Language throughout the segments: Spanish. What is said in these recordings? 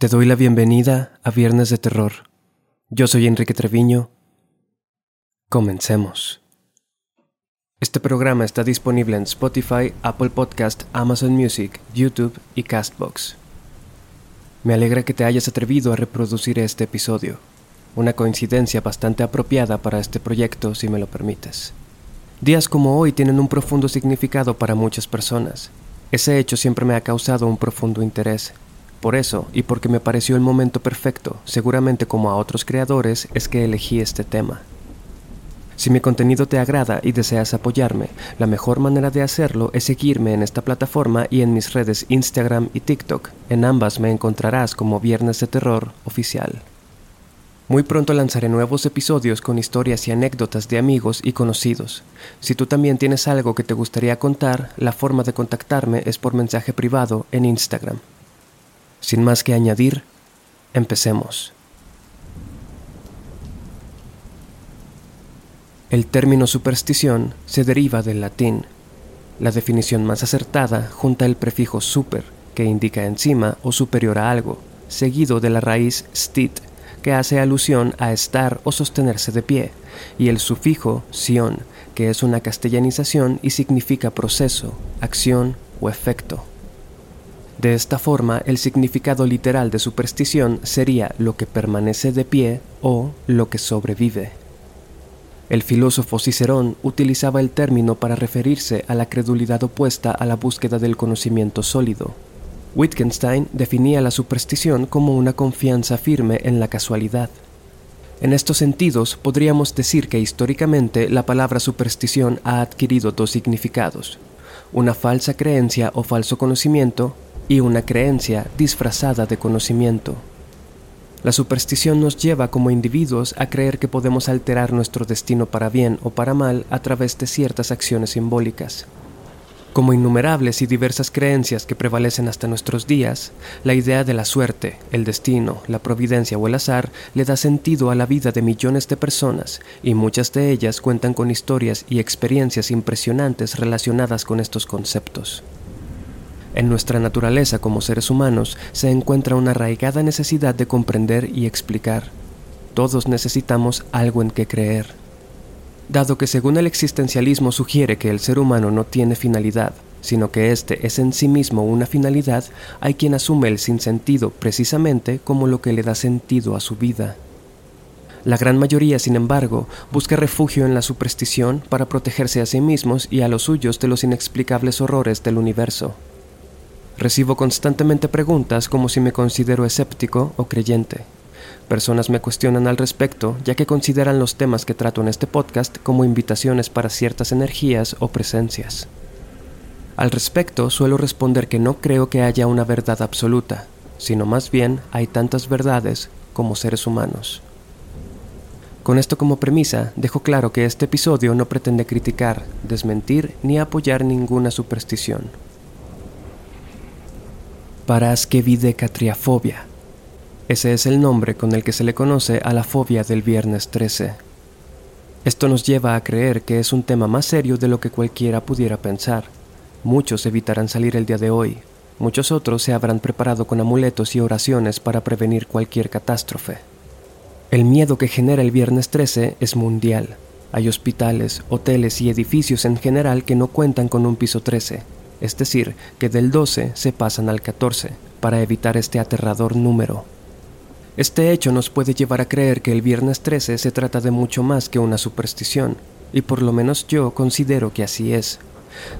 Te doy la bienvenida a Viernes de Terror. Yo soy Enrique Treviño. Comencemos. Este programa está disponible en Spotify, Apple Podcast, Amazon Music, YouTube y Castbox. Me alegra que te hayas atrevido a reproducir este episodio, una coincidencia bastante apropiada para este proyecto si me lo permites. Días como hoy tienen un profundo significado para muchas personas. Ese hecho siempre me ha causado un profundo interés. Por eso, y porque me pareció el momento perfecto, seguramente como a otros creadores, es que elegí este tema. Si mi contenido te agrada y deseas apoyarme, la mejor manera de hacerlo es seguirme en esta plataforma y en mis redes Instagram y TikTok. En ambas me encontrarás como Viernes de Terror Oficial. Muy pronto lanzaré nuevos episodios con historias y anécdotas de amigos y conocidos. Si tú también tienes algo que te gustaría contar, la forma de contactarme es por mensaje privado en Instagram. Sin más que añadir, empecemos. El término superstición se deriva del latín. La definición más acertada junta el prefijo super, que indica encima o superior a algo, seguido de la raíz stit, que hace alusión a estar o sostenerse de pie, y el sufijo sion, que es una castellanización y significa proceso, acción o efecto. De esta forma, el significado literal de superstición sería lo que permanece de pie o lo que sobrevive. El filósofo Cicerón utilizaba el término para referirse a la credulidad opuesta a la búsqueda del conocimiento sólido, Wittgenstein definía la superstición como una confianza firme en la casualidad. En estos sentidos, podríamos decir que históricamente la palabra superstición ha adquirido dos significados, una falsa creencia o falso conocimiento y una creencia disfrazada de conocimiento. La superstición nos lleva como individuos a creer que podemos alterar nuestro destino para bien o para mal a través de ciertas acciones simbólicas. Como innumerables y diversas creencias que prevalecen hasta nuestros días, la idea de la suerte, el destino, la providencia o el azar le da sentido a la vida de millones de personas y muchas de ellas cuentan con historias y experiencias impresionantes relacionadas con estos conceptos. En nuestra naturaleza como seres humanos se encuentra una arraigada necesidad de comprender y explicar. Todos necesitamos algo en que creer dado que según el existencialismo sugiere que el ser humano no tiene finalidad, sino que éste es en sí mismo una finalidad, hay quien asume el sinsentido precisamente como lo que le da sentido a su vida. La gran mayoría, sin embargo, busca refugio en la superstición para protegerse a sí mismos y a los suyos de los inexplicables horrores del universo. Recibo constantemente preguntas como si me considero escéptico o creyente. Personas me cuestionan al respecto, ya que consideran los temas que trato en este podcast como invitaciones para ciertas energías o presencias. Al respecto, suelo responder que no creo que haya una verdad absoluta, sino más bien hay tantas verdades como seres humanos. Con esto como premisa, dejo claro que este episodio no pretende criticar, desmentir ni apoyar ninguna superstición. Paraskevidecatriafobia ese es el nombre con el que se le conoce a la fobia del viernes 13. Esto nos lleva a creer que es un tema más serio de lo que cualquiera pudiera pensar. Muchos evitarán salir el día de hoy, muchos otros se habrán preparado con amuletos y oraciones para prevenir cualquier catástrofe. El miedo que genera el viernes 13 es mundial. Hay hospitales, hoteles y edificios en general que no cuentan con un piso 13, es decir, que del 12 se pasan al 14, para evitar este aterrador número. Este hecho nos puede llevar a creer que el viernes 13 se trata de mucho más que una superstición, y por lo menos yo considero que así es.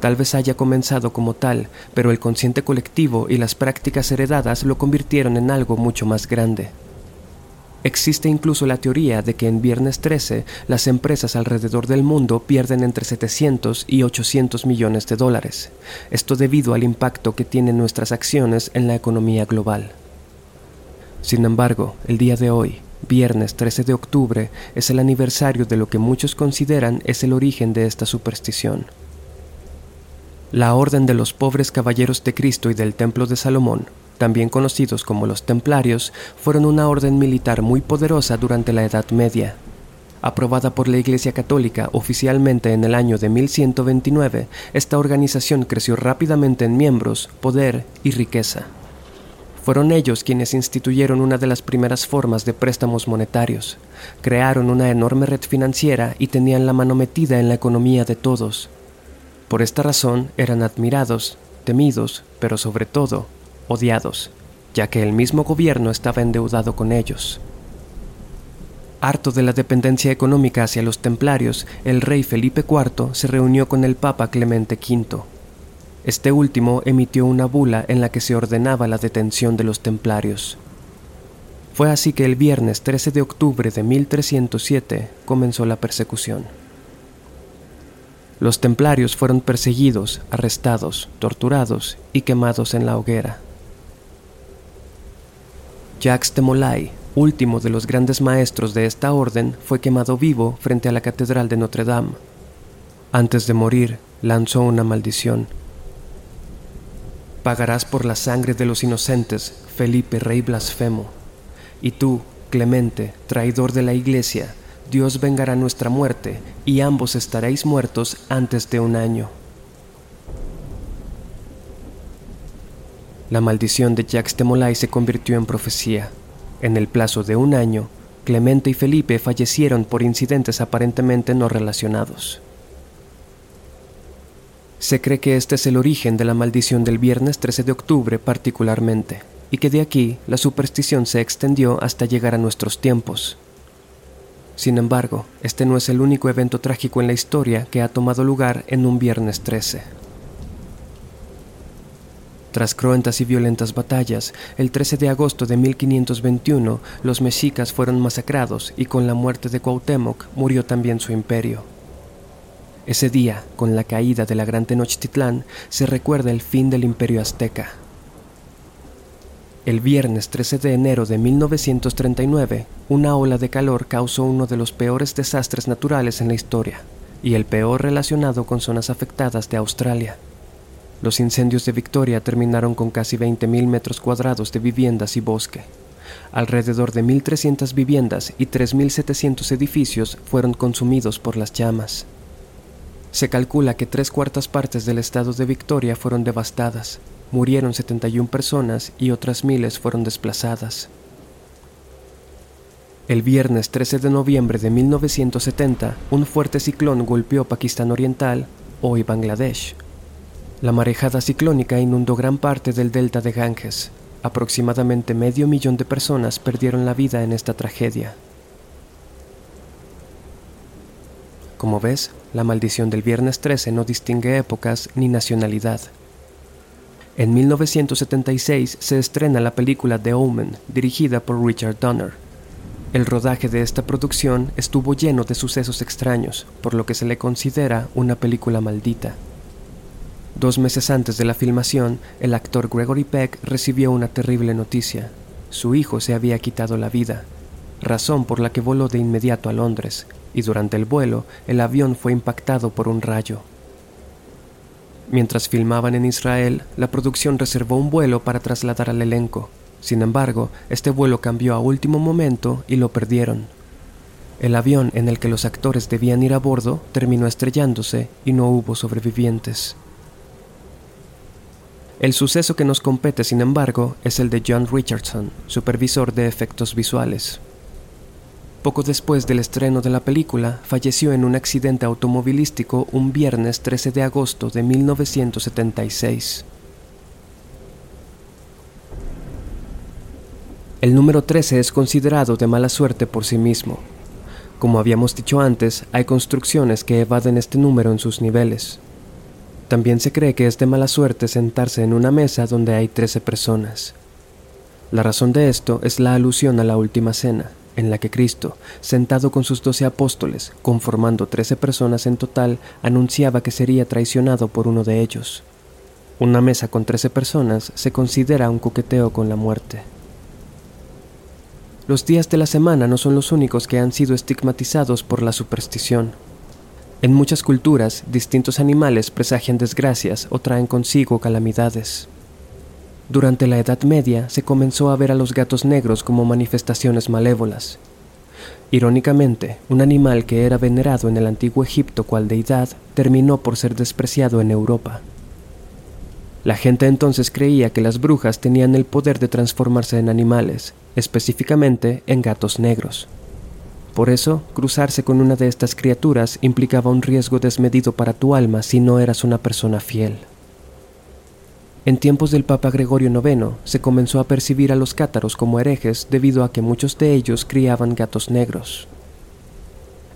Tal vez haya comenzado como tal, pero el consciente colectivo y las prácticas heredadas lo convirtieron en algo mucho más grande. Existe incluso la teoría de que en Viernes 13 las empresas alrededor del mundo pierden entre 700 y 800 millones de dólares, esto debido al impacto que tienen nuestras acciones en la economía global. Sin embargo, el día de hoy, viernes 13 de octubre, es el aniversario de lo que muchos consideran es el origen de esta superstición. La Orden de los Pobres Caballeros de Cristo y del Templo de Salomón, también conocidos como los Templarios, fueron una orden militar muy poderosa durante la Edad Media. Aprobada por la Iglesia Católica oficialmente en el año de 1129, esta organización creció rápidamente en miembros, poder y riqueza. Fueron ellos quienes instituyeron una de las primeras formas de préstamos monetarios, crearon una enorme red financiera y tenían la mano metida en la economía de todos. Por esta razón eran admirados, temidos, pero sobre todo odiados, ya que el mismo gobierno estaba endeudado con ellos. Harto de la dependencia económica hacia los templarios, el rey Felipe IV se reunió con el Papa Clemente V este último emitió una bula en la que se ordenaba la detención de los templarios. Fue así que el viernes 13 de octubre de 1307 comenzó la persecución. Los templarios fueron perseguidos, arrestados, torturados y quemados en la hoguera. Jacques de Molay, último de los grandes maestros de esta orden, fue quemado vivo frente a la Catedral de Notre Dame. Antes de morir, lanzó una maldición Pagarás por la sangre de los inocentes, Felipe, rey blasfemo. Y tú, Clemente, traidor de la iglesia, Dios vengará nuestra muerte, y ambos estaréis muertos antes de un año. La maldición de Jacques de Molay se convirtió en profecía. En el plazo de un año, Clemente y Felipe fallecieron por incidentes aparentemente no relacionados. Se cree que este es el origen de la maldición del viernes 13 de octubre particularmente, y que de aquí la superstición se extendió hasta llegar a nuestros tiempos. Sin embargo, este no es el único evento trágico en la historia que ha tomado lugar en un viernes 13. Tras cruentas y violentas batallas, el 13 de agosto de 1521 los mexicas fueron masacrados y con la muerte de Cuauhtémoc murió también su imperio. Ese día, con la caída de la gran Tenochtitlán, se recuerda el fin del imperio azteca. El viernes 13 de enero de 1939, una ola de calor causó uno de los peores desastres naturales en la historia, y el peor relacionado con zonas afectadas de Australia. Los incendios de Victoria terminaron con casi 20.000 metros cuadrados de viviendas y bosque. Alrededor de 1.300 viviendas y 3.700 edificios fueron consumidos por las llamas. Se calcula que tres cuartas partes del estado de Victoria fueron devastadas, murieron 71 personas y otras miles fueron desplazadas. El viernes 13 de noviembre de 1970, un fuerte ciclón golpeó Pakistán Oriental, hoy Bangladesh. La marejada ciclónica inundó gran parte del delta de Ganges. Aproximadamente medio millón de personas perdieron la vida en esta tragedia. Como ves, la maldición del viernes 13 no distingue épocas ni nacionalidad. En 1976 se estrena la película The Omen, dirigida por Richard Donner. El rodaje de esta producción estuvo lleno de sucesos extraños, por lo que se le considera una película maldita. Dos meses antes de la filmación, el actor Gregory Peck recibió una terrible noticia. Su hijo se había quitado la vida, razón por la que voló de inmediato a Londres, y durante el vuelo el avión fue impactado por un rayo. Mientras filmaban en Israel, la producción reservó un vuelo para trasladar al elenco. Sin embargo, este vuelo cambió a último momento y lo perdieron. El avión en el que los actores debían ir a bordo terminó estrellándose y no hubo sobrevivientes. El suceso que nos compete, sin embargo, es el de John Richardson, supervisor de efectos visuales. Poco después del estreno de la película, falleció en un accidente automovilístico un viernes 13 de agosto de 1976. El número 13 es considerado de mala suerte por sí mismo. Como habíamos dicho antes, hay construcciones que evaden este número en sus niveles. También se cree que es de mala suerte sentarse en una mesa donde hay 13 personas. La razón de esto es la alusión a la última cena, en la que Cristo, sentado con sus doce apóstoles, conformando trece personas en total, anunciaba que sería traicionado por uno de ellos. Una mesa con trece personas se considera un coqueteo con la muerte. Los días de la semana no son los únicos que han sido estigmatizados por la superstición. En muchas culturas, distintos animales presagian desgracias o traen consigo calamidades. Durante la Edad Media se comenzó a ver a los gatos negros como manifestaciones malévolas. Irónicamente, un animal que era venerado en el antiguo Egipto cual deidad terminó por ser despreciado en Europa. La gente entonces creía que las brujas tenían el poder de transformarse en animales, específicamente en gatos negros. Por eso, cruzarse con una de estas criaturas implicaba un riesgo desmedido para tu alma si no eras una persona fiel. En tiempos del Papa Gregorio IX se comenzó a percibir a los cátaros como herejes debido a que muchos de ellos criaban gatos negros.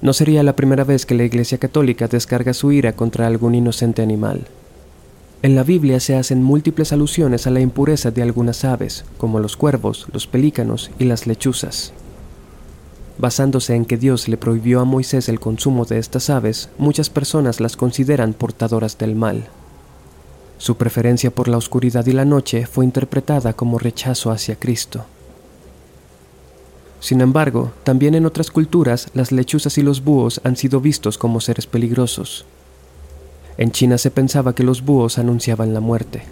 No sería la primera vez que la Iglesia Católica descarga su ira contra algún inocente animal. En la Biblia se hacen múltiples alusiones a la impureza de algunas aves, como los cuervos, los pelícanos y las lechuzas. Basándose en que Dios le prohibió a Moisés el consumo de estas aves, muchas personas las consideran portadoras del mal. Su preferencia por la oscuridad y la noche fue interpretada como rechazo hacia Cristo. Sin embargo, también en otras culturas las lechuzas y los búhos han sido vistos como seres peligrosos. En China se pensaba que los búhos anunciaban la muerte.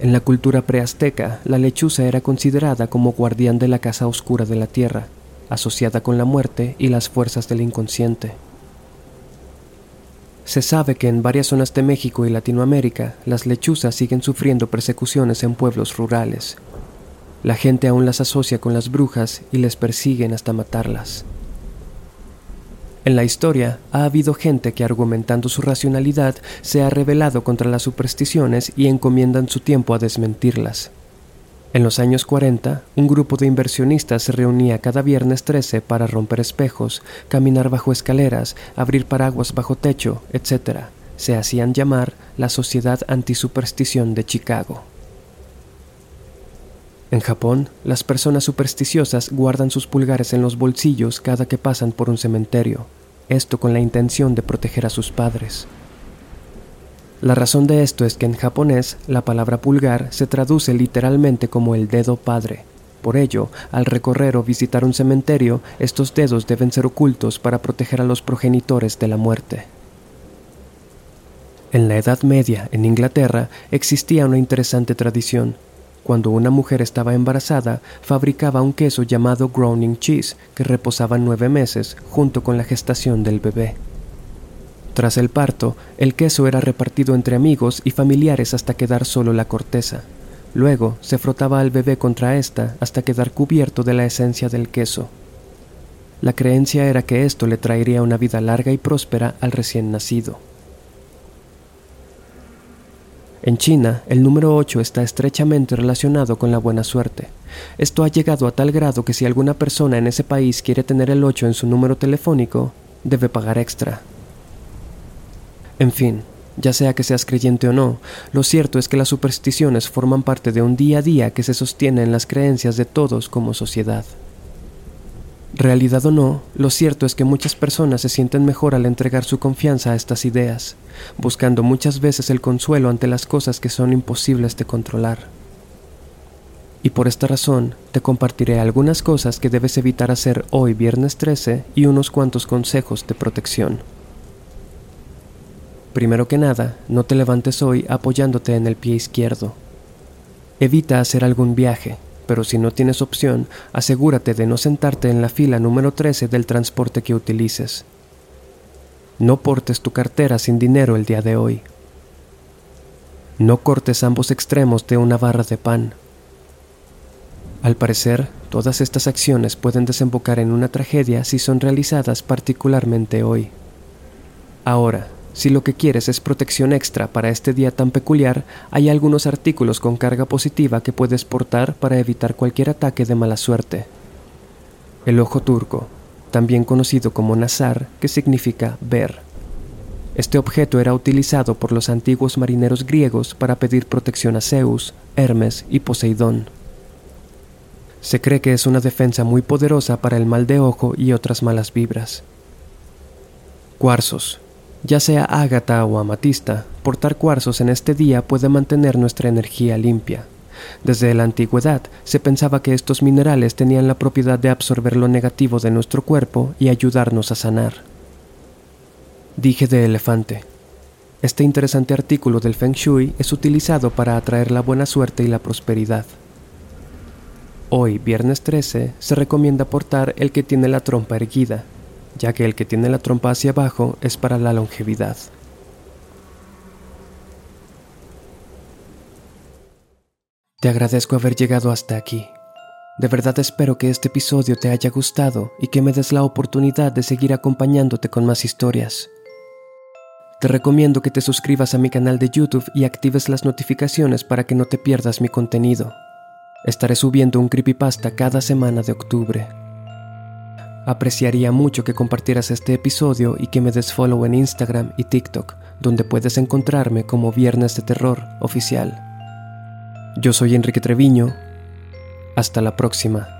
En la cultura preazteca, la lechuza era considerada como guardián de la casa oscura de la tierra, asociada con la muerte y las fuerzas del inconsciente. Se sabe que en varias zonas de México y Latinoamérica las lechuzas siguen sufriendo persecuciones en pueblos rurales. La gente aún las asocia con las brujas y les persiguen hasta matarlas. En la historia ha habido gente que argumentando su racionalidad se ha rebelado contra las supersticiones y encomiendan su tiempo a desmentirlas. En los años 40, un grupo de inversionistas se reunía cada viernes 13 para romper espejos, caminar bajo escaleras, abrir paraguas bajo techo, etc. Se hacían llamar la Sociedad Antisuperstición de Chicago. En Japón, las personas supersticiosas guardan sus pulgares en los bolsillos cada que pasan por un cementerio, esto con la intención de proteger a sus padres. La razón de esto es que en japonés la palabra pulgar se traduce literalmente como el dedo padre. Por ello, al recorrer o visitar un cementerio, estos dedos deben ser ocultos para proteger a los progenitores de la muerte. En la Edad Media, en Inglaterra, existía una interesante tradición cuando una mujer estaba embarazada, fabricaba un queso llamado Growning Cheese, que reposaba nueve meses junto con la gestación del bebé. Tras el parto, el queso era repartido entre amigos y familiares hasta quedar solo la corteza. Luego se frotaba al bebé contra esta hasta quedar cubierto de la esencia del queso. La creencia era que esto le traería una vida larga y próspera al recién nacido. En China, el número 8 está estrechamente relacionado con la buena suerte. Esto ha llegado a tal grado que si alguna persona en ese país quiere tener el 8 en su número telefónico, debe pagar extra. En fin, ya sea que seas creyente o no, lo cierto es que las supersticiones forman parte de un día a día que se sostiene en las creencias de todos como sociedad. Realidad o no, lo cierto es que muchas personas se sienten mejor al entregar su confianza a estas ideas, buscando muchas veces el consuelo ante las cosas que son imposibles de controlar. Y por esta razón te compartiré algunas cosas que debes evitar hacer hoy viernes 13 y unos cuantos consejos de protección. Primero que nada, no te levantes hoy apoyándote en el pie izquierdo. Evita hacer algún viaje, pero si no tienes opción, asegúrate de no sentarte en la fila número 13 del transporte que utilices. No portes tu cartera sin dinero el día de hoy. No cortes ambos extremos de una barra de pan. Al parecer, todas estas acciones pueden desembocar en una tragedia si son realizadas particularmente hoy. Ahora, si lo que quieres es protección extra para este día tan peculiar, hay algunos artículos con carga positiva que puedes portar para evitar cualquier ataque de mala suerte. El ojo turco, también conocido como Nazar, que significa ver. Este objeto era utilizado por los antiguos marineros griegos para pedir protección a Zeus, Hermes y Poseidón. Se cree que es una defensa muy poderosa para el mal de ojo y otras malas vibras. Cuarzos, ya sea ágata o amatista, portar cuarzos en este día puede mantener nuestra energía limpia. Desde la antigüedad se pensaba que estos minerales tenían la propiedad de absorber lo negativo de nuestro cuerpo y ayudarnos a sanar. Dije de elefante. Este interesante artículo del Feng Shui es utilizado para atraer la buena suerte y la prosperidad. Hoy, viernes 13, se recomienda portar el que tiene la trompa erguida, ya que el que tiene la trompa hacia abajo es para la longevidad. Te agradezco haber llegado hasta aquí. De verdad espero que este episodio te haya gustado y que me des la oportunidad de seguir acompañándote con más historias. Te recomiendo que te suscribas a mi canal de YouTube y actives las notificaciones para que no te pierdas mi contenido. Estaré subiendo un creepypasta cada semana de octubre. Apreciaría mucho que compartieras este episodio y que me des follow en Instagram y TikTok, donde puedes encontrarme como Viernes de Terror Oficial. Yo soy Enrique Treviño. Hasta la próxima.